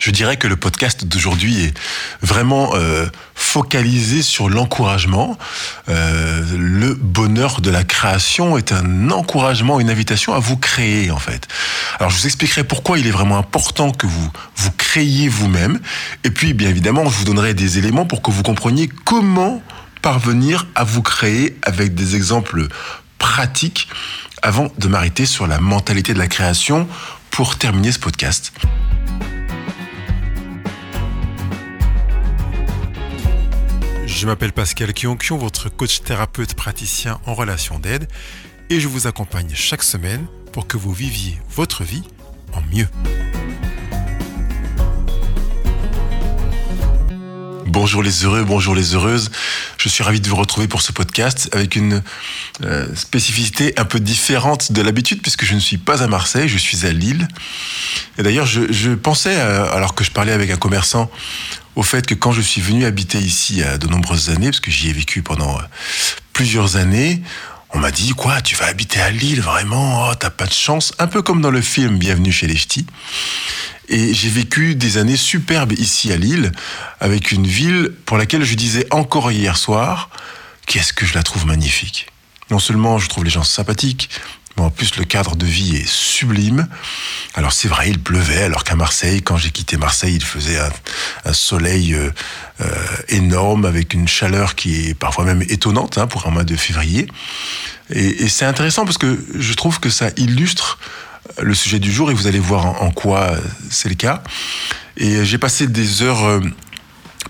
Je dirais que le podcast d'aujourd'hui est vraiment euh, focalisé sur l'encouragement. Euh, le bonheur de la création est un encouragement, une invitation à vous créer en fait. Alors je vous expliquerai pourquoi il est vraiment important que vous vous créiez vous-même. Et puis bien évidemment, je vous donnerai des éléments pour que vous compreniez comment parvenir à vous créer avec des exemples pratiques avant de m'arrêter sur la mentalité de la création pour terminer ce podcast. Je m'appelle Pascal Kionkion, votre coach thérapeute praticien en relation d'aide, et je vous accompagne chaque semaine pour que vous viviez votre vie en mieux. Bonjour les heureux, bonjour les heureuses. Je suis ravi de vous retrouver pour ce podcast avec une euh, spécificité un peu différente de l'habitude puisque je ne suis pas à Marseille, je suis à Lille. Et d'ailleurs, je, pensais, euh, alors que je parlais avec un commerçant, au fait que quand je suis venu habiter ici il y a de nombreuses années, parce que j'y ai vécu pendant euh, plusieurs années, on m'a dit quoi, tu vas habiter à Lille, vraiment, oh, t'as pas de chance, un peu comme dans le film Bienvenue chez les Ch'tis. Et j'ai vécu des années superbes ici à Lille, avec une ville pour laquelle je disais encore hier soir, qu'est-ce que je la trouve magnifique? Non seulement je trouve les gens sympathiques, en plus, le cadre de vie est sublime. Alors c'est vrai, il pleuvait, alors qu'à Marseille, quand j'ai quitté Marseille, il faisait un, soleil euh, euh, énorme avec une chaleur qui est parfois même étonnante hein, pour un mois de février. Et, c'est intéressant parce que je trouve que ça illustre le sujet du jour et vous allez voir en, quoi c'est le cas. Et j'ai passé des heures euh,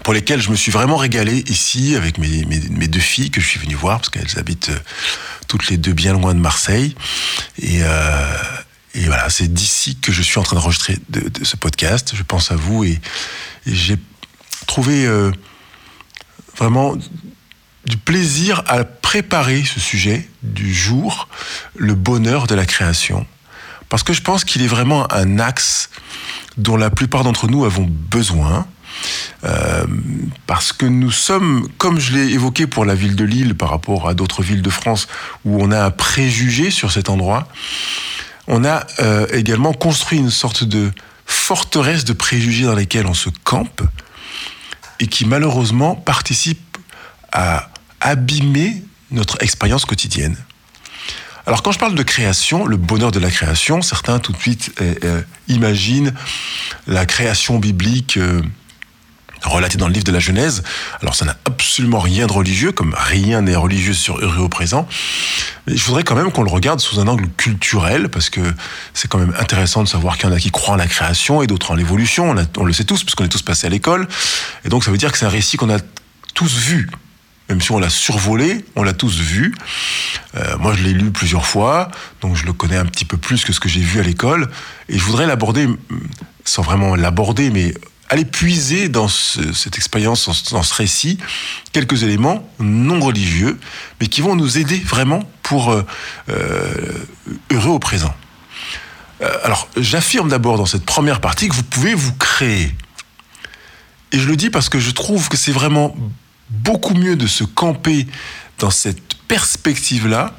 pour lesquelles je me suis vraiment régalé ici avec mes, mes deux filles que je suis venu voir parce qu'elles habitent toutes les deux bien loin de Marseille. Et, euh, et voilà, c'est d'ici que je suis en train d'enregistrer de, ce podcast. Je pense à vous et, j'ai trouvé euh, vraiment du plaisir à préparer ce sujet du jour, le bonheur de la création. Parce que je pense qu'il est vraiment un axe dont la plupart d'entre nous avons besoin. Euh, parce que nous sommes, comme je l'ai évoqué pour la ville de Lille par rapport à d'autres villes de France où on a un préjugé sur cet endroit, on a euh, également construit une sorte de forteresse de préjugés dans lesquels on se campe et qui malheureusement participe à abîmer notre expérience quotidienne. Alors quand je parle de création, le bonheur de la création, certains tout de suite euh, imaginent la création biblique relaté dans le livre de la Genèse. Alors ça n'a absolument rien de religieux, comme rien n'est religieux sur Heureux au présent. Mais je voudrais quand même qu'on le regarde sous un angle culturel, parce que c'est quand même intéressant de savoir qu'il y en a qui croient en la création et d'autres en l'évolution. On, le sait tous, parce qu'on est tous passés à l'école. Et donc ça veut dire que c'est un récit qu'on a tous vu. Même si on l'a survolé, on l'a tous vu. Euh, moi, je l'ai lu plusieurs fois, donc je le connais un petit peu plus que ce que j'ai vu à l'école. Et je voudrais l'aborder, sans vraiment l'aborder, mais aller puiser dans cette expérience, dans, ce récit, quelques éléments non religieux, mais qui vont nous aider vraiment pour euh, euh, heureux au présent. Euh, alors, j'affirme d'abord dans cette première partie que vous pouvez vous créer. Et je le dis parce que je trouve que c'est vraiment beaucoup mieux de se camper dans cette perspective-là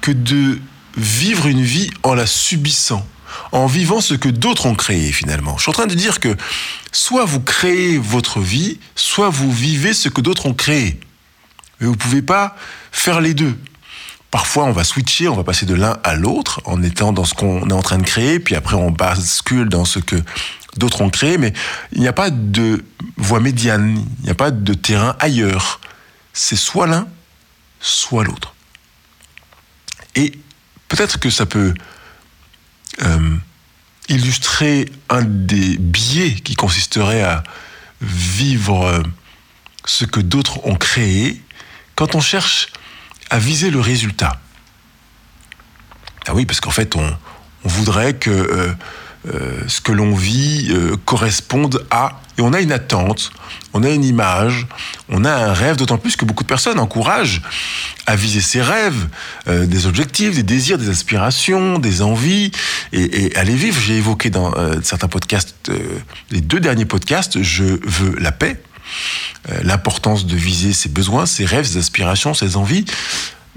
que de vivre une vie en la subissant en vivant ce que d'autres ont créé finalement. Je suis en train de dire que soit vous créez votre vie, soit vous vivez ce que d'autres ont créé. Mais vous ne pouvez pas faire les deux. Parfois, on va switcher, on va passer de l'un à l'autre en étant dans ce qu'on est en train de créer, puis après on bascule dans ce que d'autres ont créé, mais il n'y a pas de voie médiane, il n'y a pas de terrain ailleurs. C'est soit l'un, soit l'autre. Et peut-être que ça peut euh, illustrer un des biais qui consisterait à vivre euh, ce que d'autres ont créé quand on cherche à viser le résultat. Ah oui, parce qu'en fait, on, voudrait que euh, ce que l'on vit euh, corresponde à... Et on a une attente, on a une image, on a un rêve, d'autant plus que beaucoup de personnes encouragent à viser ses rêves, euh, des objectifs, des désirs, des aspirations, des envies, et, et à les vivre. J'ai évoqué dans certains podcasts, les deux derniers podcasts, Je veux la paix, l'importance de viser ses besoins, ses rêves, ses aspirations, ses envies,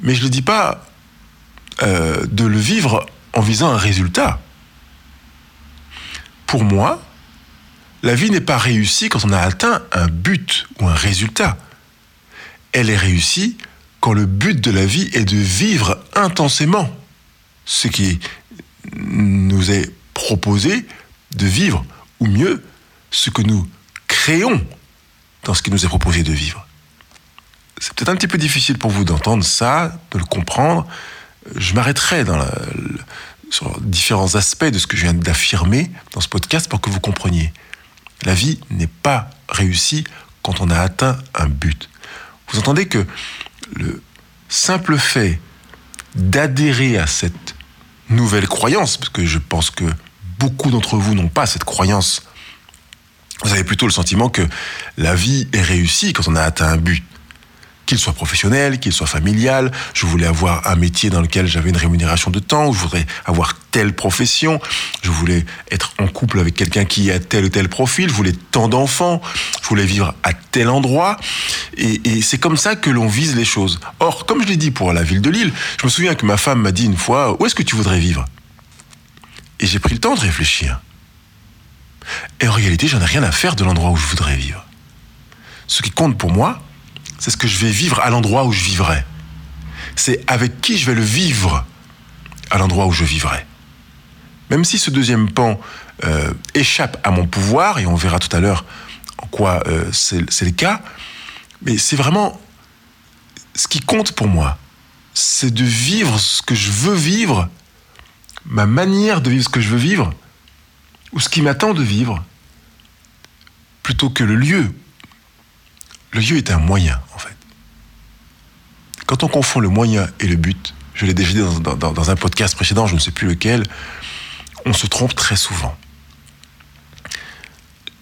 mais je ne dis pas de le vivre en visant un résultat pour moi, la vie n'est pas réussie quand on a atteint un but ou un résultat. Elle est réussie quand le but de la vie est de vivre intensément ce qui nous est proposé de vivre, ou mieux, ce que nous créons dans ce qui nous est proposé de vivre. C'est peut-être un petit peu difficile pour vous d'entendre ça, de le comprendre. Je m'arrêterai dans sur différents aspects de ce que je viens d'affirmer dans ce podcast pour que vous compreniez. La vie n'est pas réussie quand on a atteint un but. Vous entendez que le simple fait d'adhérer à cette nouvelle croyance, parce que je pense que beaucoup d'entre vous n'ont pas cette croyance, vous avez plutôt le sentiment que la vie est réussie quand on a atteint un but qu'il soit professionnel, qu'il soit familial. Je voulais avoir un métier dans lequel j'avais une rémunération de temps, je voudrais avoir telle profession, je voulais être en couple avec quelqu'un qui a tel ou tel profil, je voulais tant d'enfants, je voulais vivre à tel endroit. Et, c'est comme ça que l'on vise les choses. Or, comme je l'ai dit pour la ville de Lille, je me souviens que ma femme m'a dit une fois, où est-ce que tu voudrais vivre? Et j'ai pris le temps de réfléchir. Et en réalité, j'en ai rien à faire de l'endroit où je voudrais vivre. Ce qui compte pour moi, c'est ce que je vais vivre à l'endroit où je vivrai. C'est avec qui je vais le vivre à l'endroit où je vivrai. Même si ce deuxième pan euh, échappe à mon pouvoir, et on verra tout à l'heure en quoi euh, c'est le cas, mais c'est vraiment ce qui compte pour moi, c'est de vivre ce que je veux vivre, ma manière de vivre ce que je veux vivre, ou ce qui m'attend de vivre, plutôt que le lieu le lieu est un moyen. Quand on confond le moyen et le but, je l'ai déjà dit dans, un podcast précédent, je ne sais plus lequel, on se trompe très souvent.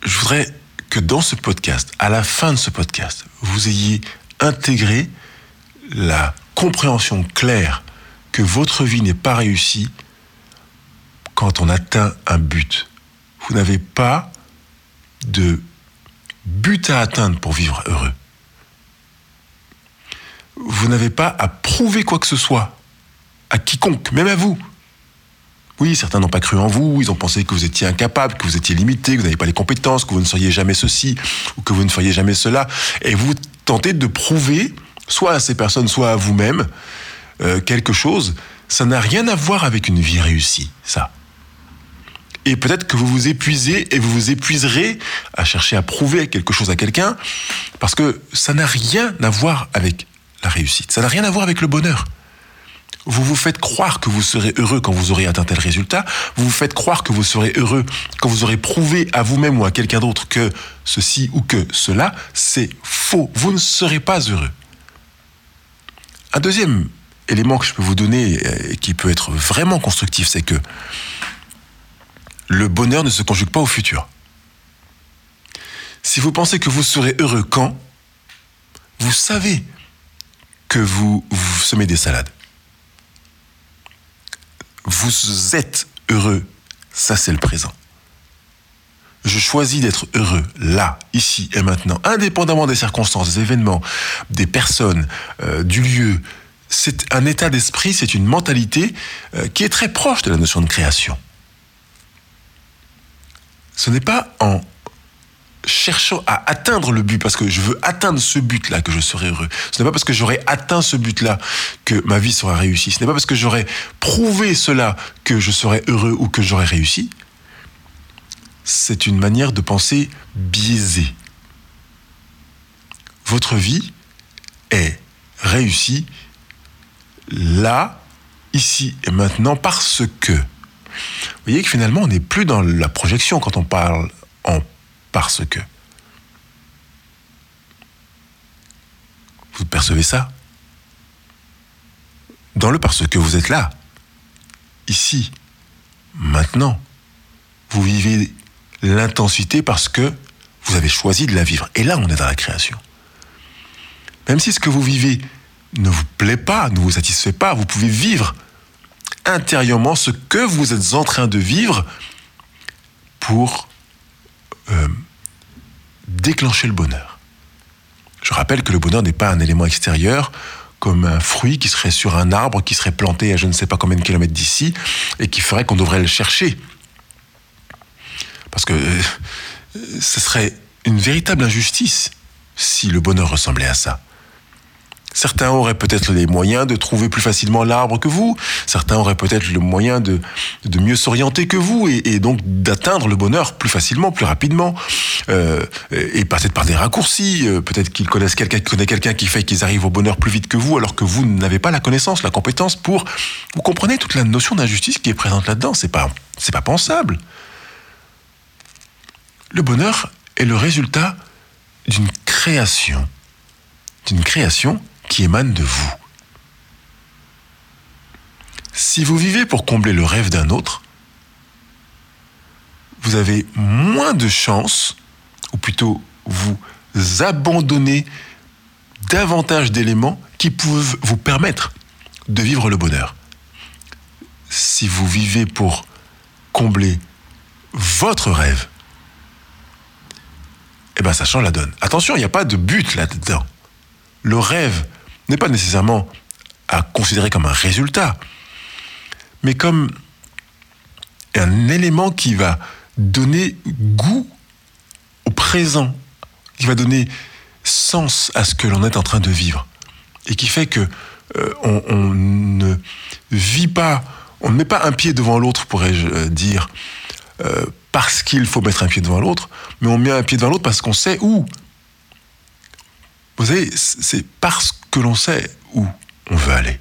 Je voudrais que dans ce podcast, à la fin de ce podcast, vous ayez intégré la compréhension claire que votre vie n'est pas réussie quand on atteint un but. Vous n'avez pas de but à atteindre pour vivre heureux. Vous n'avez pas à prouver quoi que ce soit à quiconque, même à vous. Oui, certains n'ont pas cru en vous, ils ont pensé que vous étiez incapable, que vous étiez limité, que vous n'avez pas les compétences, que vous ne seriez jamais ceci ou que vous ne feriez jamais cela. Et vous tentez de prouver, soit à ces personnes, soit à vous-même, euh, quelque chose. Ça n'a rien à voir avec une vie réussie, ça. Et peut-être que vous vous épuisez et vous vous épuiserez à chercher à prouver quelque chose à quelqu'un, parce que ça n'a rien à voir avec la réussite, ça n'a rien à voir avec le bonheur. Vous vous faites croire que vous serez heureux quand vous aurez atteint tel résultat, vous vous faites croire que vous serez heureux quand vous aurez prouvé à vous-même ou à quelqu'un d'autre que ceci ou que cela, c'est faux, vous ne serez pas heureux. Un deuxième élément que je peux vous donner et qui peut être vraiment constructif, c'est que le bonheur ne se conjugue pas au futur. Si vous pensez que vous serez heureux quand, vous savez que vous, vous semez des salades. Vous êtes heureux, ça c'est le présent. Je choisis d'être heureux là, ici et maintenant, indépendamment des circonstances, des événements, des personnes, euh, du lieu. C'est un état d'esprit, c'est une mentalité euh, qui est très proche de la notion de création ce n'est pas en cherchant à atteindre le but, parce que je veux atteindre ce but-là que je serai heureux. Ce n'est pas parce que j'aurai atteint ce but-là que ma vie sera réussie. Ce n'est pas parce que j'aurai prouvé cela que je serai heureux ou que j'aurai réussi. C'est une manière de penser biaisée. Votre vie est réussie là, ici et maintenant parce que vous voyez que finalement, on n'est plus dans la projection quand on parle parce que. Vous percevez ça? Dans le parce que vous êtes là, ici, maintenant. Vous vivez l'intensité parce que vous avez choisi de la vivre. Et là, on est dans la création. Même si ce que vous vivez ne vous plaît pas, ne vous satisfait pas, vous pouvez vivre intérieurement ce que vous êtes en train de vivre pour euh, déclencher le bonheur. Je rappelle que le bonheur n'est pas un élément extérieur comme un fruit qui serait sur un arbre, qui serait planté à je ne sais pas combien de kilomètres d'ici, et qui ferait qu'on devrait le chercher. Parce que euh, ce serait une véritable injustice si le bonheur ressemblait à ça. Certains auraient peut-être les moyens de trouver plus facilement l'arbre que vous. Certains auraient peut-être le moyen de, mieux s'orienter que vous et, donc d'atteindre le bonheur plus facilement, plus rapidement. Euh, et peut-être par des raccourcis. Euh, peut-être qu'ils connaissent quelqu'un qui connaît quelqu'un qui fait qu'ils arrivent au bonheur plus vite que vous, alors que vous n'avez pas la connaissance, la compétence pour. Vous comprenez toute la notion d'injustice qui est présente là-dedans. C'est pas, pas pensable. Le bonheur est le résultat d'une création, d'une création qui émane de vous. Si vous vivez pour combler le rêve d'un autre, vous avez moins de chances, ou plutôt vous abandonnez davantage d'éléments qui peuvent vous permettre de vivre le bonheur. Si vous vivez pour combler votre rêve, eh bien ça change la donne. Attention, il n'y a pas de but là-dedans. Le rêve n'est pas nécessairement à considérer comme un résultat, mais comme un élément qui va donner goût au présent, qui va donner sens à ce que l'on est en train de vivre, et qui fait que euh, on, ne vit pas, on ne met pas un pied devant l'autre, pourrais-je euh, dire, euh, parce qu'il faut mettre un pied devant l'autre, mais on met un pied devant l'autre parce qu'on sait où. Vous savez, c'est parce que l'on sait où on veut aller,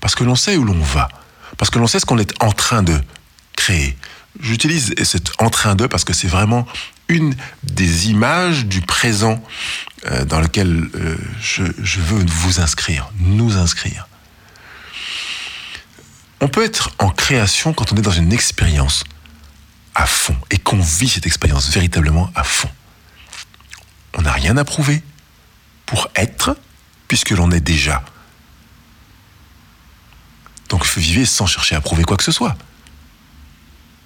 parce que l'on sait où l'on va, parce que l'on sait ce qu'on est en train de créer. J'utilise cet en train de parce que c'est vraiment une des images du présent euh, dans lequel euh, je, je veux vous inscrire, nous inscrire. On peut être en création quand on est dans une expérience à fond et qu'on vit cette expérience véritablement à fond. On n'a rien à prouver pour être puisque l'on est déjà. Donc vivez sans chercher à prouver quoi que ce soit.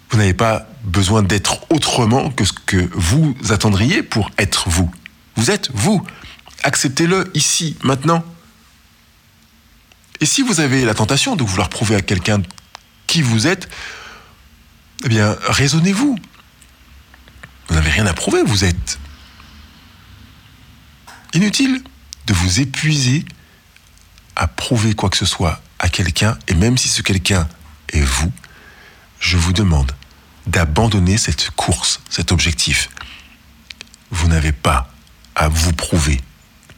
Vous n'avez pas besoin d'être autrement que ce que vous attendriez pour être vous. Vous êtes vous. Acceptez-le ici, maintenant. Et si vous avez la tentation de vouloir prouver à quelqu'un qui vous êtes, eh bien, raisonnez-vous. Vous n'avez rien à prouver, vous êtes. Inutile de vous épuiser à prouver quoi que ce soit à quelqu'un, et même si ce quelqu'un est vous, je vous demande d'abandonner cette course, cet objectif. Vous n'avez pas à vous prouver,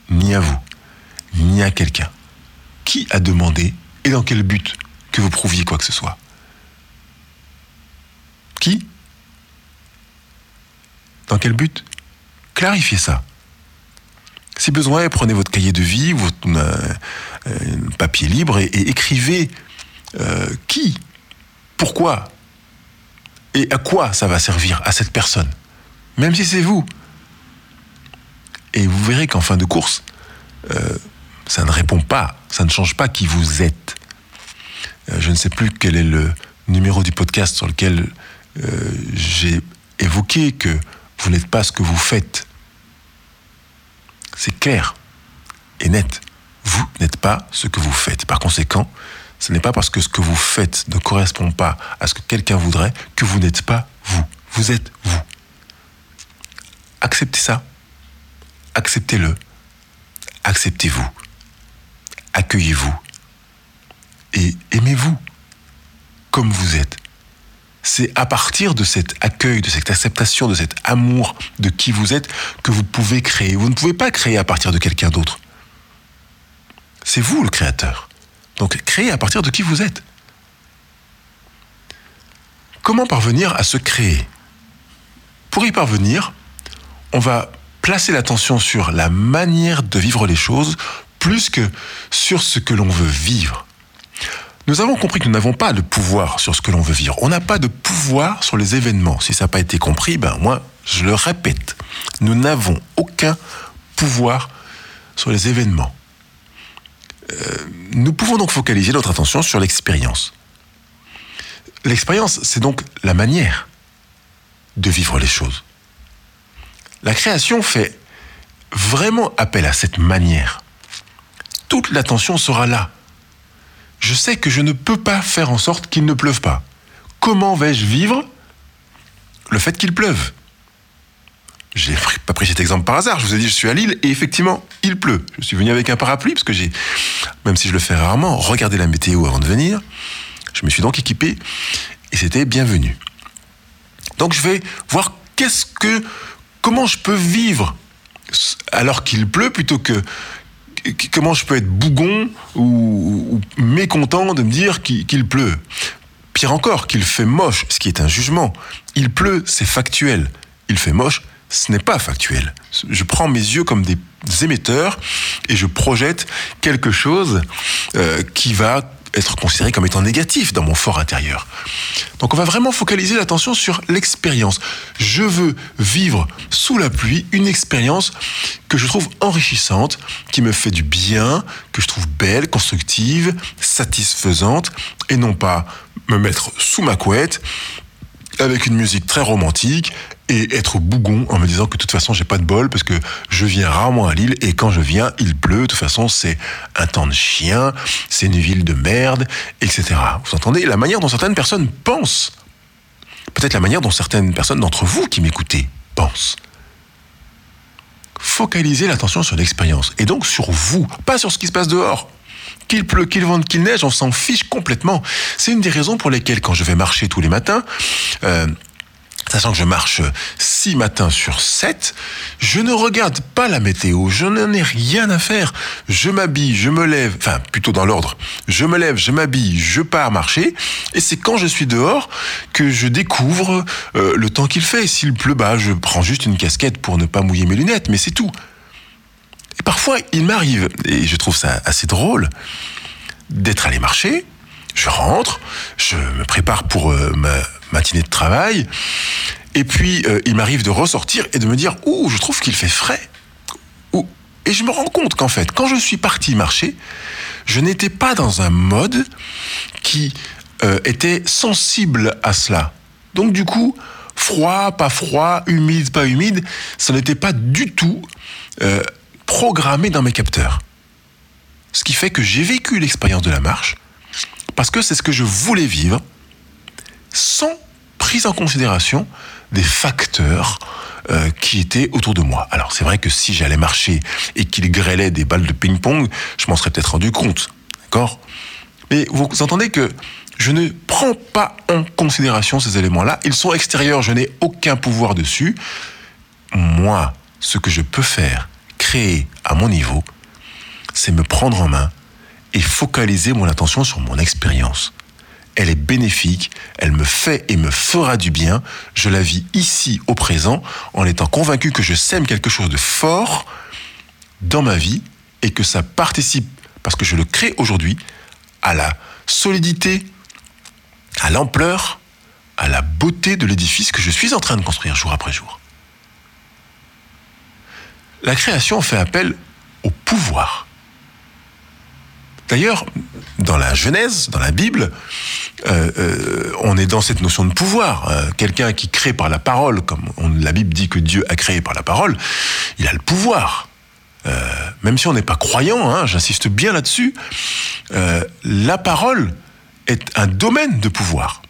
ni à vous, ni à quelqu'un. Qui a demandé et dans quel but que vous prouviez quoi que ce soit? Qui? Dans quel but? Clarifiez ça. Si besoin, prenez votre cahier de vie, votre euh, euh, papier libre et, écrivez euh, qui, pourquoi et à quoi ça va servir à cette personne, même si c'est vous. Et vous verrez qu'en fin de course, ça ne répond pas, ça ne change pas qui vous êtes. je ne sais plus quel est le numéro du podcast sur lequel j'ai évoqué que vous n'êtes pas ce que vous faites c'est clair et net. Vous n'êtes pas ce que vous faites. Par conséquent, ce n'est pas parce que ce que vous faites ne correspond pas à ce que quelqu'un voudrait que vous n'êtes pas vous. Vous êtes vous. Acceptez ça. Acceptez-le. Acceptez-vous. Accueillez-vous. Et aimez-vous comme vous êtes c'est à partir de cet accueil, de cette acceptation, de cet amour de qui vous êtes que vous pouvez créer. Vous ne pouvez pas créer à partir de quelqu'un d'autre. C'est vous le créateur. Donc créez à partir de qui vous êtes. Comment parvenir à se créer? Pour y parvenir, on va placer l'attention sur la manière de vivre les choses plus que sur ce que l'on veut vivre. Nous avons compris que nous n'avons pas de pouvoir sur ce que l'on veut vivre. On n'a pas de pouvoir sur les événements. Si ça n'a pas été compris, ben moi, je le répète. Nous n'avons aucun pouvoir sur les événements. Euh, nous pouvons donc focaliser notre attention sur l'expérience. L'expérience, c'est donc la manière de vivre les choses. La création fait vraiment appel à cette manière. Toute l'attention sera là je sais que je ne peux pas faire en sorte qu'il ne pleuve pas. Comment vais-je vivre le fait qu'il pleuve? J'ai pas pris cet exemple par hasard. Je vous ai dit, je suis à Lille et effectivement, il pleut. Je suis venu avec un parapluie parce que j'ai, même si je le fais rarement, regardé la météo avant de venir. Je me suis donc équipé et c'était bienvenu. Donc je vais voir qu'est-ce que, comment je peux vivre alors qu'il pleut plutôt que comment je peux être bougon ou, mécontent de me dire qu'il pleut? Pire encore, qu'il fait moche, ce qui est un jugement. Il pleut, c'est factuel. Il fait moche, ce n'est pas factuel. Je prends mes yeux comme des émetteurs et je projette quelque chose euh, qui va être considéré comme étant négatif dans mon fort intérieur. Donc on va vraiment focaliser l'attention sur l'expérience. Je veux vivre sous la pluie une expérience que je trouve enrichissante, qui me fait du bien, que je trouve belle, constructive, satisfaisante, et non pas me mettre sous ma couette avec une musique très romantique et être bougon en me disant que de toute façon j'ai pas de bol parce que je viens rarement à Lille et quand je viens il pleut, de toute façon c'est un temps de chien, c'est une ville de merde, etc. Vous entendez la manière dont certaines personnes pensent, peut-être la manière dont certaines personnes d'entre vous qui m'écoutez pensent. Focalisez l'attention sur l'expérience et donc sur vous, pas sur ce qui se passe dehors. Qu'il pleut, qu'il vente, qu'il neige, on s'en fiche complètement. C'est une des raisons pour lesquelles, quand je vais marcher tous les matins, euh, sachant que je marche six matins sur 7, je ne regarde pas la météo, je n'en ai rien à faire. Je m'habille, je me lève, enfin plutôt dans l'ordre, je me lève, je m'habille, je pars marcher, et c'est quand je suis dehors que je découvre euh, le temps qu'il fait. S'il pleut, bah, je prends juste une casquette pour ne pas mouiller mes lunettes, mais c'est tout. Parfois, il m'arrive, et je trouve ça assez drôle, d'être allé marcher, je rentre, je me prépare pour euh, ma matinée de travail, et puis euh, il m'arrive de ressortir et de me dire Ouh, je trouve qu'il fait frais. Et je me rends compte qu'en fait, quand je suis parti marcher, je n'étais pas dans un mode qui euh, était sensible à cela. Donc du coup, froid, pas froid, humide, pas humide, ça n'était pas du tout programmé dans mes capteurs. Ce qui fait que j'ai vécu l'expérience de la marche parce que c'est ce que je voulais vivre sans prise en considération des facteurs euh, qui étaient autour de moi. Alors c'est vrai que si j'allais marcher et qu'il grêlait des balles de ping-pong, je m'en serais peut-être rendu compte. D'accord? Mais vous entendez que je ne prends pas en considération ces éléments-là. Ils sont extérieurs, je n'ai aucun pouvoir dessus. Moi, ce que je peux faire, créer à mon niveau, c'est me prendre en main et focaliser mon attention sur mon expérience. Elle est bénéfique, elle me fait et me fera du bien. Je la vis ici au présent en étant convaincu que je sème quelque chose de fort dans ma vie et que ça participe, parce que je le crée aujourd'hui, à la solidité, à l'ampleur, à la beauté de l'édifice que je suis en train de construire jour après jour. La création fait appel au pouvoir. D'ailleurs, dans la Genèse, dans la Bible, euh, euh, on est dans cette notion de pouvoir. Euh, quelqu'un qui crée par la parole, comme la Bible dit que Dieu a créé par la parole, il a le pouvoir. même si on n'est pas croyant, hein, j'insiste bien là-dessus, la parole est un domaine de pouvoir.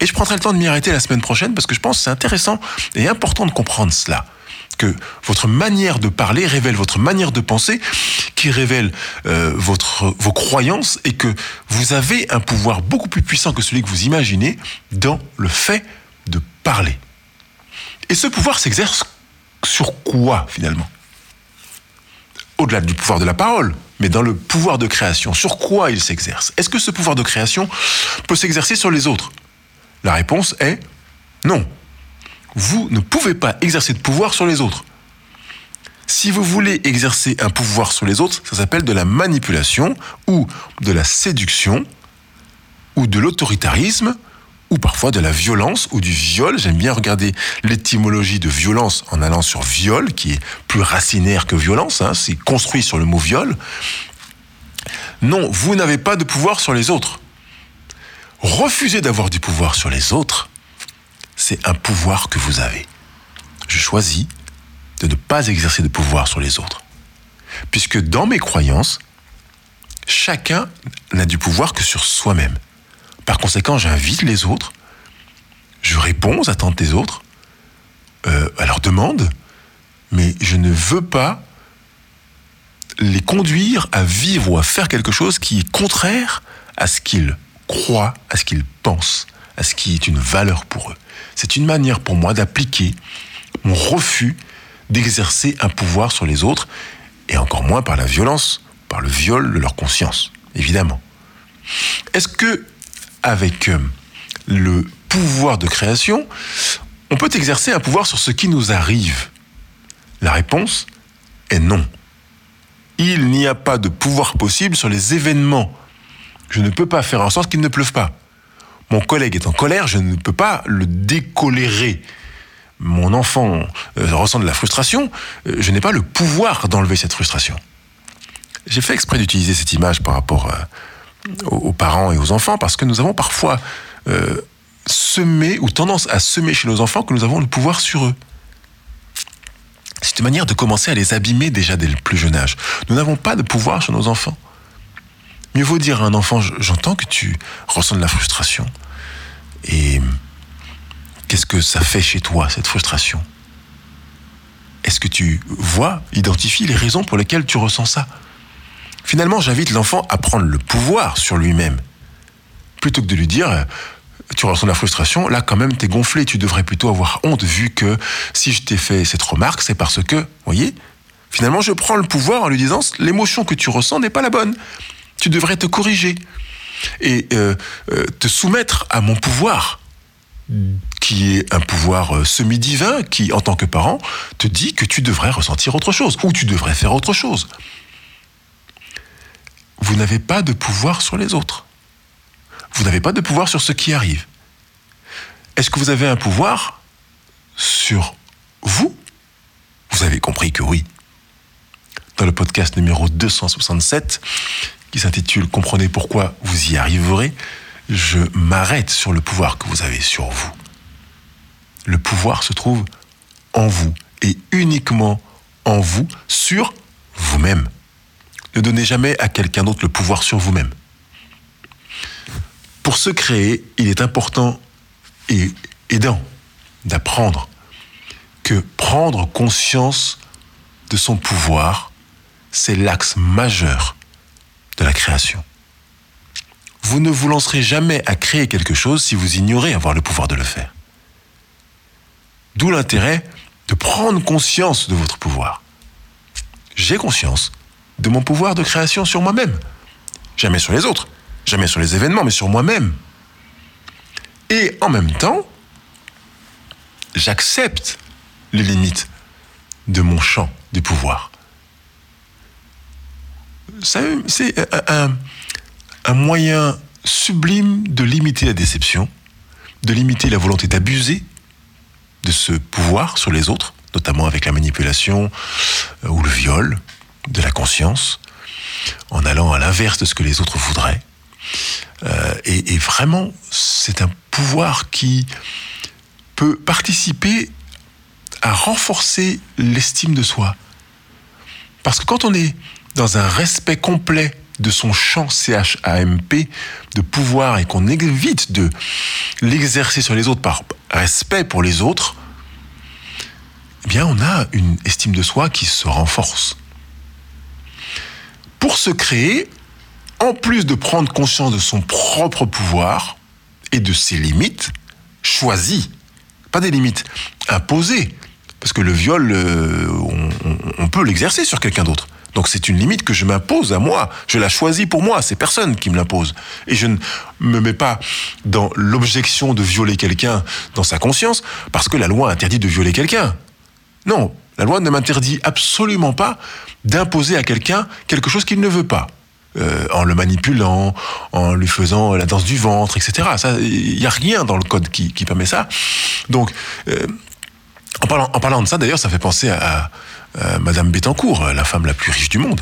Et je prendrai le temps de m'y arrêter la semaine prochaine parce que je pense que c'est intéressant et important de comprendre cela que votre manière de parler révèle votre manière de penser, qui révèle euh, vos croyances et que vous avez un pouvoir beaucoup plus puissant que celui que vous imaginez dans le fait de parler. Et ce pouvoir s'exerce sur quoi finalement? Au-delà du pouvoir de la parole, mais dans le pouvoir de création. Sur quoi il s'exerce? Est-ce que ce pouvoir de création peut s'exercer sur les autres? La réponse est non vous ne pouvez pas exercer de pouvoir sur les autres. Si vous voulez exercer un pouvoir sur les autres, ça s'appelle de la manipulation ou de la séduction ou de l'autoritarisme ou parfois de la violence ou du viol. J'aime bien regarder l'étymologie de violence en allant sur viol, qui est plus racinaire que violence, hein. c'est construit sur le mot viol. Non, vous n'avez pas de pouvoir sur les autres. Refusez d'avoir du pouvoir sur les autres, c'est un pouvoir que vous avez. Je choisis de ne pas exercer de pouvoir sur les autres. Puisque dans mes croyances, chacun n'a du pouvoir que sur soi-même. Par conséquent, j'invite les autres, je réponds aux attentes des autres, euh, à leur demande, mais je ne veux pas les conduire à vivre ou à faire quelque chose qui est contraire à ce qu'ils croient, à ce qu'ils pensent, à ce qui est une valeur pour eux. C'est une manière pour moi d'appliquer mon refus d'exercer un pouvoir sur les autres, et encore moins par la violence, par le viol de leur conscience, évidemment. Est-ce que, avec euh, le pouvoir de création, on peut exercer un pouvoir sur ce qui nous arrive? La réponse est non. Il n'y a pas de pouvoir possible sur les événements. Je ne peux pas faire en sorte qu'il ne pleuve pas. Mon collègue est en colère, je ne peux pas le décolérer mon enfant euh, ressent de la frustration, euh, je n'ai pas le pouvoir d'enlever cette frustration. J'ai fait exprès d'utiliser cette image par rapport euh, aux, parents et aux enfants parce que nous avons parfois semé ou tendance à semer chez nos enfants que nous avons le pouvoir sur eux. C'est une manière de commencer à les abîmer déjà dès le plus jeune âge. Nous n'avons pas de pouvoir sur nos enfants. Mieux vaut dire à un enfant, j'entends que tu ressens de la frustration. Et Qu'est-ce que ça fait chez toi, cette frustration? Est-ce que tu vois, identifies les raisons pour lesquelles tu ressens ça? Finalement, j'invite l'enfant à prendre le pouvoir sur lui-même. Plutôt que de lui dire, tu ressens la frustration, là quand même t'es gonflé, tu devrais plutôt avoir honte vu que si je t'ai fait cette remarque, c'est parce que, voyez, finalement je prends le pouvoir en lui disant, l'émotion que tu ressens n'est pas la bonne. Tu devrais te corriger et euh, euh, te soumettre à mon pouvoir qui est un pouvoir euh, semi-divin qui, en tant que parent, te dit que tu devrais ressentir autre chose ou tu devrais faire autre chose. Vous n'avez pas de pouvoir sur les autres. Vous n'avez pas de pouvoir sur ce qui arrive. Est-ce que vous avez un pouvoir sur vous? Vous avez compris que oui. Dans le podcast numéro 267, qui s'intitule Comprenez pourquoi vous y arriverez, je m'arrête sur le pouvoir que vous avez sur vous. Le pouvoir se trouve en vous et uniquement en vous, sur vous-même. Ne donnez jamais à quelqu'un d'autre le pouvoir sur vous-même. Pour se créer, il est important et aidant d'apprendre que prendre conscience de son pouvoir, c'est l'axe majeur de la création. Vous ne vous lancerez jamais à créer quelque chose si vous ignorez avoir le pouvoir de le faire. D'où l'intérêt de prendre conscience de votre pouvoir. J'ai conscience de mon pouvoir de création sur moi-même. Jamais sur les autres, jamais sur les événements, mais sur moi-même. Et en même temps, j'accepte les limites de mon champ du pouvoir. C'est un, un moyen sublime de limiter la déception, de limiter la volonté d'abuser de ce pouvoir sur les autres, notamment avec la manipulation euh, ou le viol de la conscience, en allant à l'inverse de ce que les autres voudraient. Euh, et, vraiment, c'est un pouvoir qui peut participer à renforcer l'estime de soi. Parce que quand on est dans un respect complet de son champ CHAMP de pouvoir et qu'on évite de l'exercer sur les autres par respect pour les autres, eh bien on a une estime de soi qui se renforce. Pour se créer, en plus de prendre conscience de son propre pouvoir et de ses limites, choisies, pas des limites, imposées, parce que le viol, euh, on peut l'exercer sur quelqu'un d'autre. Donc c'est une limite que je m'impose à moi. Je la choisis pour moi. C'est personne qui me l'impose. Et je ne me mets pas dans l'objection de violer quelqu'un dans sa conscience parce que la loi interdit de violer quelqu'un. Non, la loi ne m'interdit absolument pas d'imposer à quelqu'un quelque chose qu'il ne veut pas. Euh, en le manipulant, en lui faisant la danse du ventre, etc. Il n'y a rien dans le code qui, permet ça. Donc, euh, en, parlant, de ça, d'ailleurs, ça fait penser à, euh, Madame Bettencourt, la femme la plus riche du monde,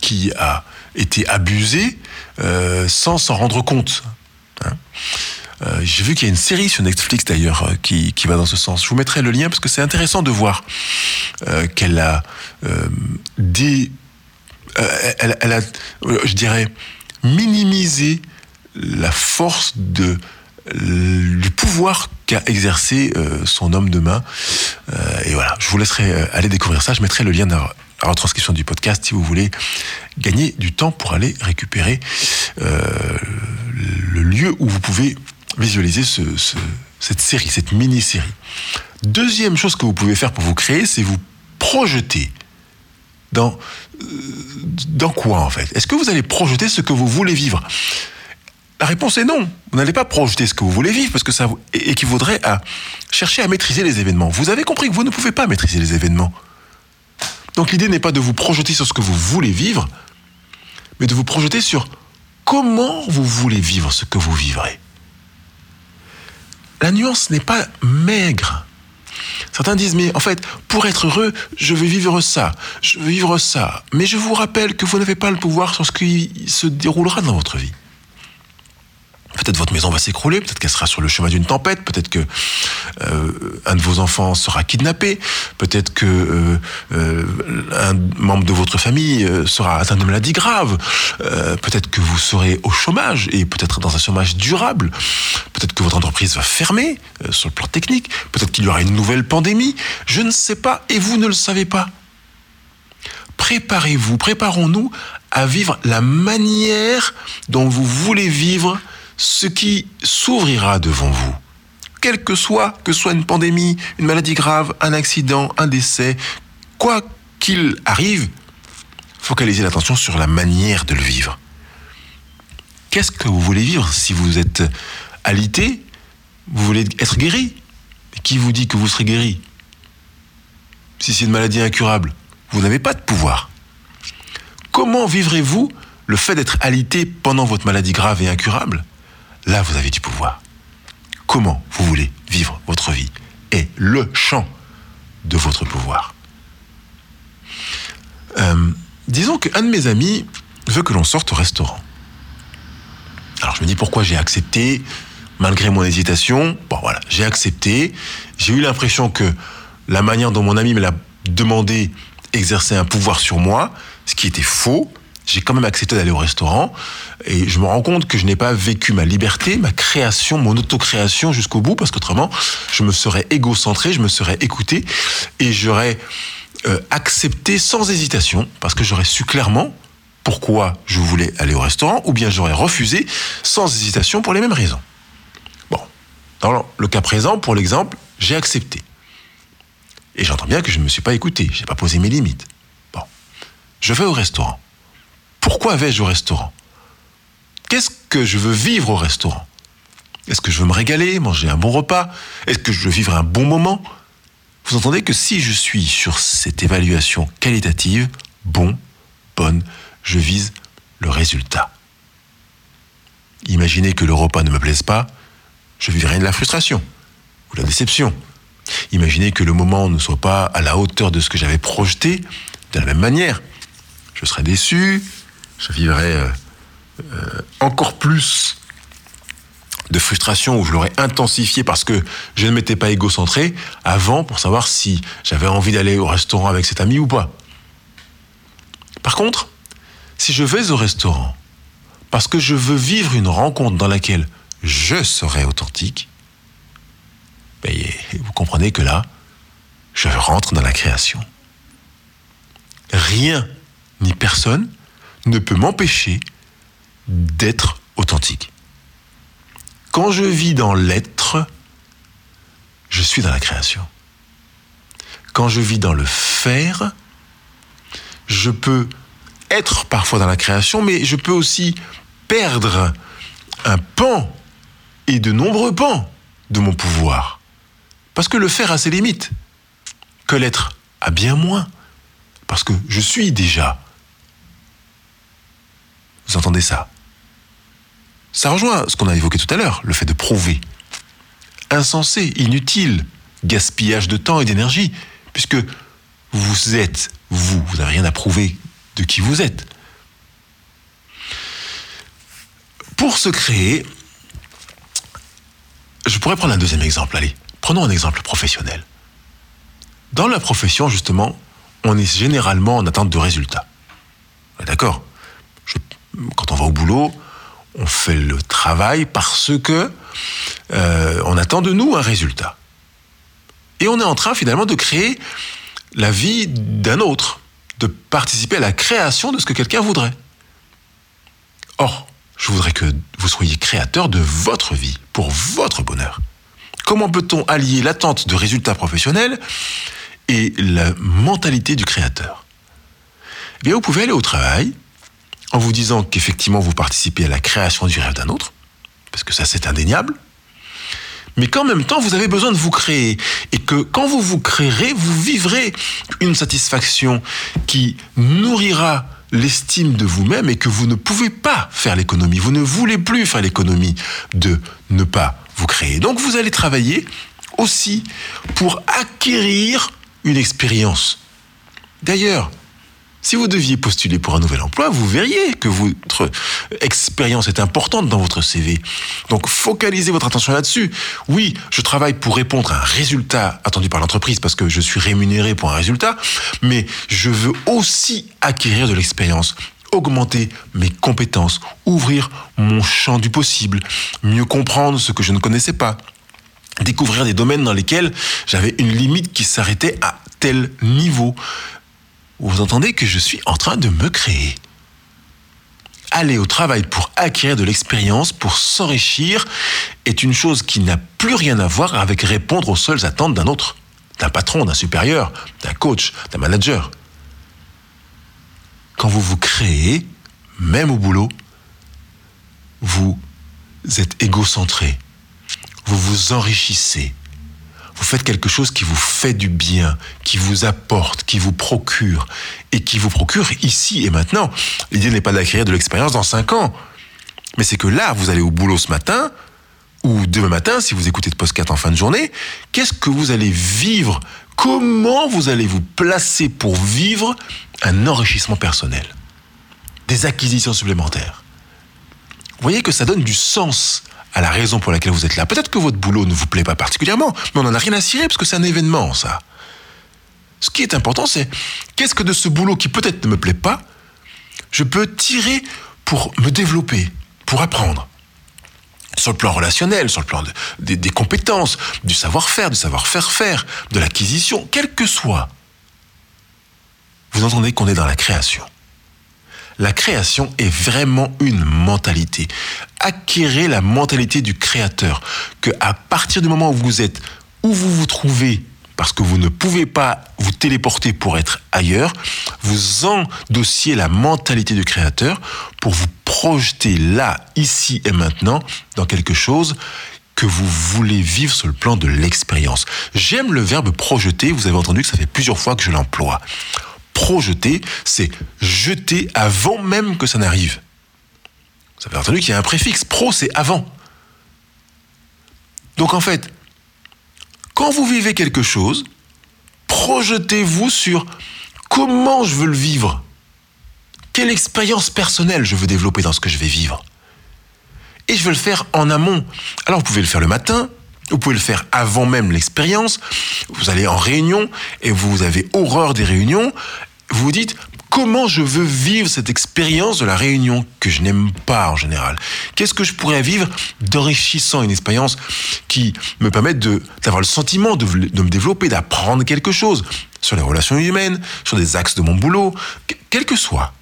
qui a été abusée euh, sans s'en rendre compte. Hein. Euh, j'ai vu qu'il y a une série sur Netflix d'ailleurs qui, va dans ce sens. Je vous mettrai le lien parce que c'est intéressant de voir qu'elle a des, elle, a, je dirais, minimisé la force de, du pouvoir exercer euh, son homme de main. Euh, et voilà, je vous laisserai euh, aller découvrir ça. Je mettrai le lien dans la retranscription du podcast si vous voulez gagner du temps pour aller récupérer le lieu où vous pouvez visualiser cette série, cette mini-série. Deuxième chose que vous pouvez faire pour vous créer, c'est vous projeter dans, dans quoi en fait? Est-ce que vous allez projeter ce que vous voulez vivre? La réponse est non. Vous n'allez pas projeter ce que vous voulez vivre parce que ça équivaudrait à chercher à maîtriser les événements. Vous avez compris que vous ne pouvez pas maîtriser les événements. Donc l'idée n'est pas de vous projeter sur ce que vous voulez vivre, mais de vous projeter sur comment vous voulez vivre ce que vous vivrez. La nuance n'est pas maigre. Certains disent, mais en fait, pour être heureux, je veux vivre ça, je veux vivre ça. Mais je vous rappelle que vous n'avez pas le pouvoir sur ce qui se déroulera dans votre vie. Peut-être votre maison va s'écrouler, peut-être qu'elle sera sur le chemin d'une tempête, peut-être que euh, un de vos enfants sera kidnappé, peut-être que euh, euh, un membre de votre famille sera atteint de maladie grave, peut-être que vous serez au chômage et peut-être dans un chômage durable, peut-être que votre entreprise va fermer sur le plan technique, peut-être qu'il y aura une nouvelle pandémie, je ne sais pas et vous ne le savez pas. Préparez-vous, préparons-nous à vivre la manière dont vous voulez vivre ce qui s'ouvrira devant vous. Quel que soit, que soit une pandémie, une maladie grave, un accident, un décès, quoi qu'il arrive, focalisez l'attention sur la manière de le vivre. Qu'est-ce que vous voulez vivre si vous êtes alité Vous voulez être guéri? Qui vous dit que vous serez guéri? Si c'est une maladie incurable, vous n'avez pas de pouvoir. Comment vivrez-vous le fait d'être alité pendant votre maladie grave et incurable? Là vous avez du pouvoir. Comment vous voulez vivre votre vie est le champ de votre pouvoir. Euh, disons qu'un de mes amis veut que l'on sorte au restaurant. Alors je me dis pourquoi j'ai accepté, malgré mon hésitation? Bon voilà, j'ai accepté. J'ai eu l'impression que la manière dont mon ami me l'a demandé exerçait un pouvoir sur moi, ce qui était faux j'ai quand même accepté d'aller au restaurant et je me rends compte que je n'ai pas vécu ma liberté, ma création, mon autocréation jusqu'au bout parce qu'autrement, je me serais égocentré, je me serais écouté et j'aurais euh, accepté sans hésitation parce que j'aurais su clairement pourquoi je voulais aller au restaurant ou bien j'aurais refusé sans hésitation pour les mêmes raisons. Bon, dans le cas présent, pour l'exemple, j'ai accepté. Et j'entends bien que je ne me suis pas écouté, je n'ai pas posé mes limites. Bon, je vais au restaurant. Pourquoi vais-je au restaurant? Qu'est-ce que je veux vivre au restaurant? Est-ce que je veux me régaler, manger un bon repas? Est-ce que je veux vivre un bon moment? Vous entendez que si je suis sur cette évaluation qualitative, bon, bonne, je vise le résultat. Imaginez que le repas ne me plaise pas, je vivrai de la frustration ou la déception. Imaginez que le moment ne soit pas à la hauteur de ce que j'avais projeté, de la même manière. Je serai déçu, je vivrais euh, euh, encore plus de frustration où je l'aurais intensifié parce que je ne m'étais pas égocentré avant pour savoir si j'avais envie d'aller au restaurant avec cet ami ou pas. Par contre, si je vais au restaurant parce que je veux vivre une rencontre dans laquelle je serai authentique, ben, vous comprenez que là, je rentre dans la création. Rien ni personne ne peut m'empêcher d'être authentique. Quand je vis dans l'être, je suis dans la création. Quand je vis dans le faire, je peux être parfois dans la création, mais je peux aussi perdre un pan et de nombreux pans de mon pouvoir. Parce que le faire a ses limites, que l'être a bien moins, parce que je suis déjà vous entendez ça? Ça rejoint ce qu'on a évoqué tout à l'heure, le fait de prouver. Insensé, inutile, gaspillage de temps et d'énergie, puisque vous êtes vous, vous n'avez rien à prouver de qui vous êtes. Pour se créer, je pourrais prendre un deuxième exemple. Allez, prenons un exemple professionnel. Dans la profession, justement, on est généralement en attente de résultats. D'accord? Quand on va au boulot, On fait le travail parce que euh, on attend de nous un résultat. Et on est en train finalement de créer la vie d'un autre, de participer à la création de ce que quelqu'un voudrait. Or, je voudrais que vous soyez créateur de votre vie, pour votre bonheur. Comment peut-on allier l'attente de résultats professionnels et la mentalité du créateur? Eh bien, vous pouvez aller au travail en vous disant qu'effectivement vous participez à la création du rêve d'un autre, parce que ça c'est indéniable, mais qu'en même temps vous avez besoin de vous créer, et que quand vous vous créerez, vous vivrez une satisfaction qui nourrira l'estime de vous-même et que vous ne pouvez pas faire l'économie, vous ne voulez plus faire l'économie de ne pas vous créer. Donc vous allez travailler aussi pour acquérir une expérience. D'ailleurs, si vous deviez postuler pour un nouvel emploi, vous verriez que votre expérience est importante dans votre CV. Donc focalisez votre attention là-dessus. Oui, je travaille pour répondre à un résultat attendu par l'entreprise parce que je suis rémunéré pour un résultat, mais je veux aussi acquérir de l'expérience augmenter mes compétences, ouvrir mon champ du possible, mieux comprendre ce que je ne connaissais pas, découvrir des domaines dans lesquels j'avais une limite qui s'arrêtait à tel niveau, vous entendez que je suis en train de me créer. Aller au travail pour acquérir de l'expérience, pour s'enrichir, est une chose qui n'a plus rien à voir avec répondre aux seules attentes d'un autre, d'un patron, d'un supérieur, d'un coach, d'un manager. Quand vous vous créez, même au boulot, vous êtes égocentré, vous vous enrichissez, vous faites quelque chose qui vous fait du bien, qui vous apporte, qui vous procure, et qui vous procure ici et maintenant. L'idée n'est pas d'acquérir de l'expérience dans cinq ans, mais c'est que là, vous allez au boulot ce matin, ou demain matin, si vous écoutez de podcast en fin de journée, qu'est-ce que vous allez vivre? Comment vous allez vous placer pour vivre un enrichissement personnel? Des acquisitions supplémentaires. Vous voyez que ça donne du sens à la raison pour laquelle vous êtes là. Peut-être que votre boulot ne vous plaît pas particulièrement, mais on n'en a rien à cirer parce que c'est un événement, ça. Ce qui est important, c'est qu'est-ce que de ce boulot qui peut-être ne me plaît pas, je peux tirer pour me développer, pour apprendre. Sur le plan relationnel, sur le plan des compétences, du savoir-faire, du savoir-faire faire, de l'acquisition, quel que soit. Vous entendez qu'on est dans la création. La création est vraiment une mentalité. Acquérez la mentalité du créateur. Que à partir du moment où vous êtes, où vous vous trouvez, parce que vous ne pouvez pas vous téléporter pour être ailleurs, vous endossiez la mentalité du créateur pour vous projeter là, ici et maintenant, dans quelque chose que vous voulez vivre sur le plan de l'expérience. J'aime le verbe projeter, vous avez entendu que ça fait plusieurs fois que je l'emploie projeter, c'est jeter avant même que ça n'arrive. Vous avez entendu qu'il y a un préfixe. Pro, c'est avant. Donc en fait, quand vous vivez quelque chose, projetez-vous sur comment je veux le vivre. Quelle expérience personnelle je veux développer dans ce que je vais vivre. Et je veux le faire en amont. Alors vous pouvez le faire le matin, vous pouvez le faire avant même l'expérience. Vous allez en réunion et vous avez horreur des réunions. Vous vous dites, comment je veux vivre cette expérience de la réunion que je n'aime pas en général? Qu'est-ce que je pourrais vivre d'enrichissant, une expérience qui me permette d'avoir le sentiment de, me développer, d'apprendre quelque chose sur les relations humaines, sur des axes de mon boulot, quel que soit.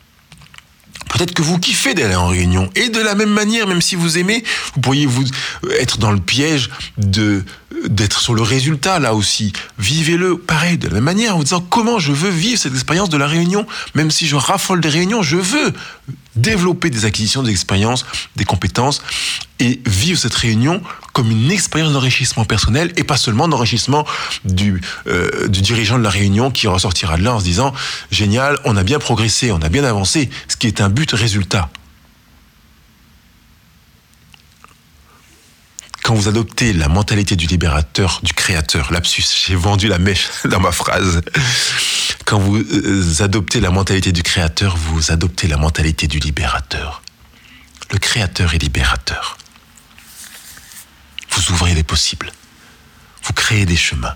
Peut-être que vous kiffez d'aller en réunion. Et de la même manière, même si vous aimez, vous pourriez vous être dans le piège de d'être sur le résultat là aussi. Vivez-le pareil de la même manière en vous disant comment je veux vivre cette expérience de la réunion? Même si je raffole des réunions, je veux développer des acquisitions, des expériences, des compétences et vivre cette réunion comme une expérience d'enrichissement personnel et pas seulement d'enrichissement du, euh, dirigeant de la réunion qui ressortira de là en se disant génial, on a bien progressé, on a bien avancé, ce qui est un but résultat. Quand vous adoptez la mentalité du libérateur, du créateur, lapsus, j'ai vendu la mèche dans ma phrase. Quand vous euh, adoptez la mentalité du créateur, vous adoptez la mentalité du libérateur. Le créateur est libérateur. Vous ouvrez les possibles. Vous créez des chemins.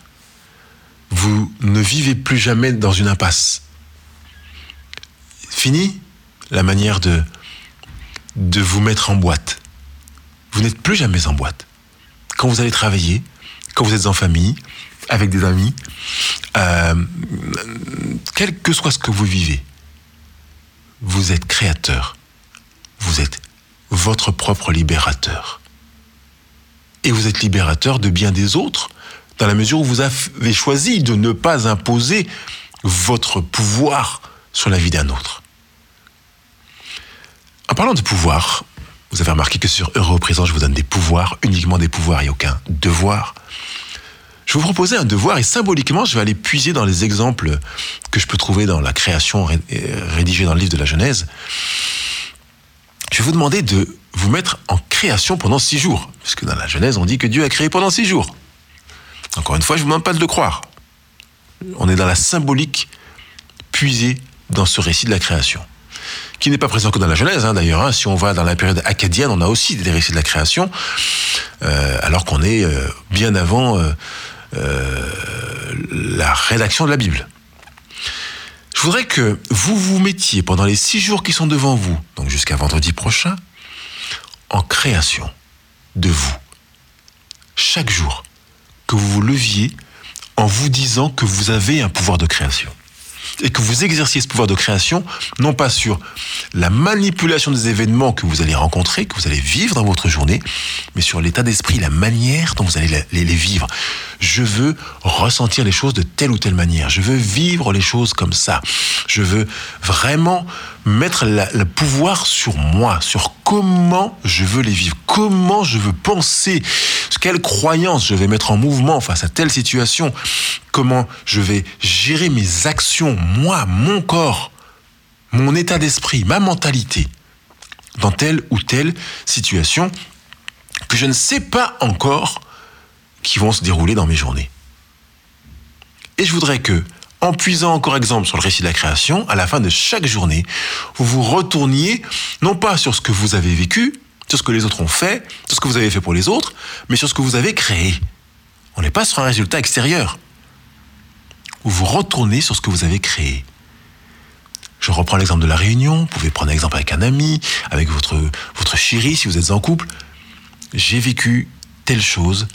Vous ne vivez plus jamais dans une impasse. Fini la manière de de vous mettre en boîte. Vous n'êtes plus jamais en boîte. Quand vous allez travailler, quand vous êtes en famille, avec des amis, euh, quel que soit ce que vous vivez, vous êtes créateur. Vous êtes votre propre libérateur. Et vous êtes libérateur de bien des autres, dans la mesure où vous avez choisi de ne pas imposer votre pouvoir sur la vie d'un autre. En parlant de pouvoir, vous avez remarqué que sur Euro Présent, je vous donne des pouvoirs, uniquement des pouvoirs et aucun devoir. Je vais vous proposer un devoir et symboliquement, je vais aller puiser dans les exemples que je peux trouver dans la création rédigée dans le livre de la Genèse. Je vais vous demander de vous mettre en création pendant six jours, puisque dans la Genèse, on dit que Dieu a créé pendant six jours. Encore une fois, je ne vous demande pas de le croire. On est dans la symbolique puisée dans ce récit de la création qui n'est pas présent que dans la Genèse, hein, d'ailleurs. Hein. si on va dans la période acadienne, on a aussi des récits de la création, euh, alors qu'on est euh, bien avant euh, la rédaction de la Bible. Je voudrais que vous vous mettiez pendant les six jours qui sont devant vous, donc jusqu'à vendredi prochain, en création de vous. Chaque jour, que vous vous leviez en vous disant que vous avez un pouvoir de création et que vous exerciez ce pouvoir de création, non pas sur la manipulation des événements que vous allez rencontrer, que vous allez vivre dans votre journée, mais sur l'état d'esprit, la manière dont vous allez les, vivre. Je veux ressentir les choses de telle ou telle manière. Je veux vivre les choses comme ça. Je veux vraiment mettre le pouvoir sur moi, sur comment je veux les vivre, comment je veux penser, quelle croyance je vais mettre en mouvement face à telle situation, comment je vais gérer mes actions, moi, mon corps, mon état d'esprit, ma mentalité, dans telle ou telle situation que je ne sais pas encore qui vont se dérouler dans mes journées. Et je voudrais que, en puisant encore exemple sur le récit de la création, à la fin de chaque journée, vous vous retourniez non pas sur ce que vous avez vécu, sur ce que les autres ont fait, sur ce que vous avez fait pour les autres, mais sur ce que vous avez créé. On n'est pas sur un résultat extérieur vous retournez sur ce que vous avez créé. Je reprends l'exemple de la réunion, vous pouvez prendre l'exemple avec un ami, avec votre, votre chéri si vous êtes en couple. J'ai vécu telle chose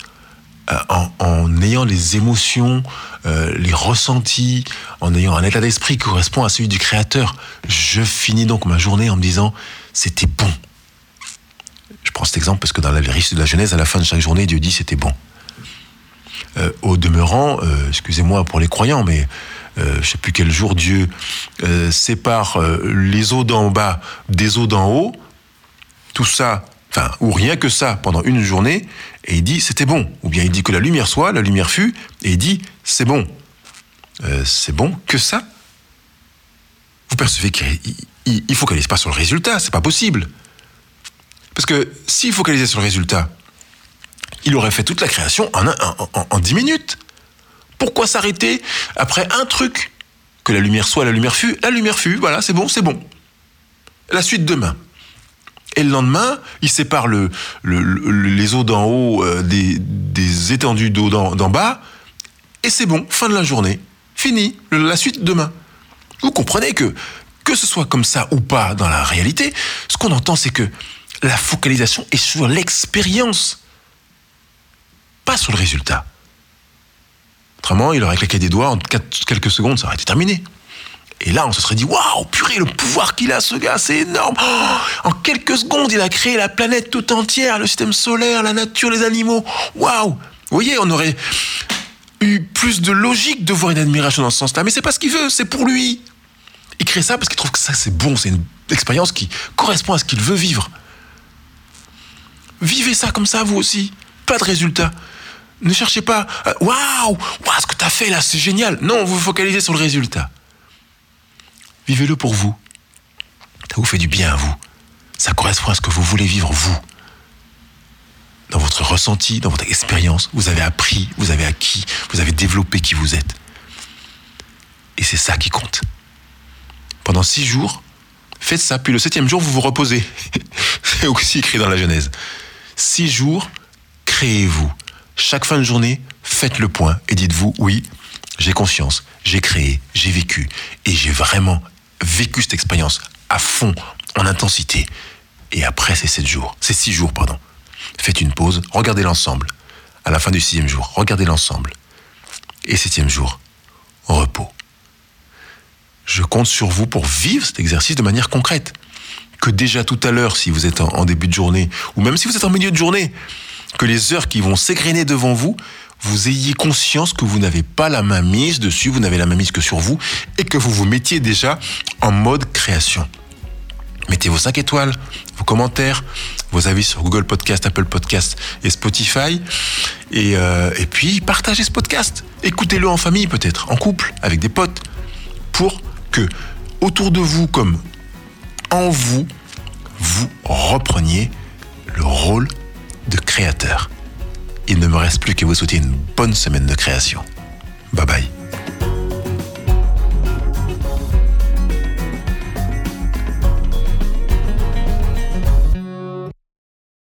euh, en, ayant les émotions, euh, les ressentis, en ayant un état d'esprit qui correspond à celui du Créateur. Je finis donc ma journée en me disant, c'était bon. Je prends cet exemple parce que dans la récit de la Genèse, à la fin de chaque journée, Dieu dit, c'était bon. Euh, au demeurant, euh, excusez-moi pour les croyants, mais euh, je ne sais plus quel jour Dieu sépare les eaux d'en bas des eaux d'en haut, tout ça, enfin, ou rien que ça pendant une journée, et il dit c'était bon. Ou bien il dit que la lumière soit, la lumière fut, et il dit c'est bon. c'est bon que ça? Vous percevez qu'il il, focalise pas sur le résultat, c'est pas possible. Parce que s'il focalisait sur le résultat, il aurait fait toute la création en, en, 10 minutes. Pourquoi s'arrêter après un truc Que la lumière soit, la lumière fut, la lumière fut, voilà, c'est bon, c'est bon. La suite demain. Et le lendemain, il sépare le, les eaux d'en haut euh, des, des, étendues d'eau d'en bas, et c'est bon, fin de la journée. Fini, la suite demain. Vous comprenez que, que ce soit comme ça ou pas dans la réalité, ce qu'on entend, c'est que la focalisation est sur l'expérience pas sur le résultat. Autrement, il aurait claqué des doigts en quelques secondes, ça aurait été terminé. Et là, on se serait dit, waouh, purée, le pouvoir qu'il a, ce gars, c'est énorme. Oh, en quelques secondes, il a créé la planète tout entière, le système solaire, la nature, les animaux. Waouh. Vous voyez, on aurait eu plus de logique de voir une admiration dans ce sens-là. Mais c'est pas ce qu'il veut, c'est pour lui. Il crée ça parce qu'il trouve que ça, c'est bon, c'est une expérience qui correspond à ce qu'il veut vivre. Vivez ça comme ça, vous aussi. Pas de résultat. Ne cherchez pas, euh, waouh, waouh, ce que tu as fait là, c'est génial. Non, vous vous focalisez sur le résultat. Vivez-le pour vous. Ça vous fait du bien à vous. Ça correspond à ce que vous voulez vivre vous. Dans votre ressenti, dans votre expérience, vous avez appris, vous avez acquis, vous avez développé qui vous êtes. Et c'est ça qui compte. Pendant six jours, faites ça, puis le septième jour, vous vous reposez. c'est aussi écrit dans la Genèse. Six jours, créez-vous chaque fin de journée, faites le point et dites-vous, oui, j'ai conscience, j'ai créé, j'ai vécu, et j'ai vraiment vécu cette expérience à fond, en intensité. Et après ces 7 jours, ces 6 jours, pardon, faites une pause, regardez l'ensemble. À la fin du sixième jour, regardez l'ensemble. Et septième jour, repos. Je compte sur vous pour vivre cet exercice de manière concrète. Que déjà tout à l'heure, si vous êtes en, début de journée, ou même si vous êtes en milieu de journée, que les heures qui vont s'égrener devant vous, vous ayez conscience que vous n'avez pas la main mise dessus, vous n'avez la main mise que sur vous, et que vous vous mettiez déjà en mode création. Mettez vos 5 étoiles, vos commentaires, vos avis sur Google Podcast, Apple Podcast et Spotify. Et, euh, et puis, partagez ce podcast. Écoutez-le en famille peut-être, en couple, avec des potes, pour que autour de vous, comme en vous, vous repreniez le rôle de créateur. Il ne me reste plus que vous souhaiter une bonne semaine de création. Bye bye.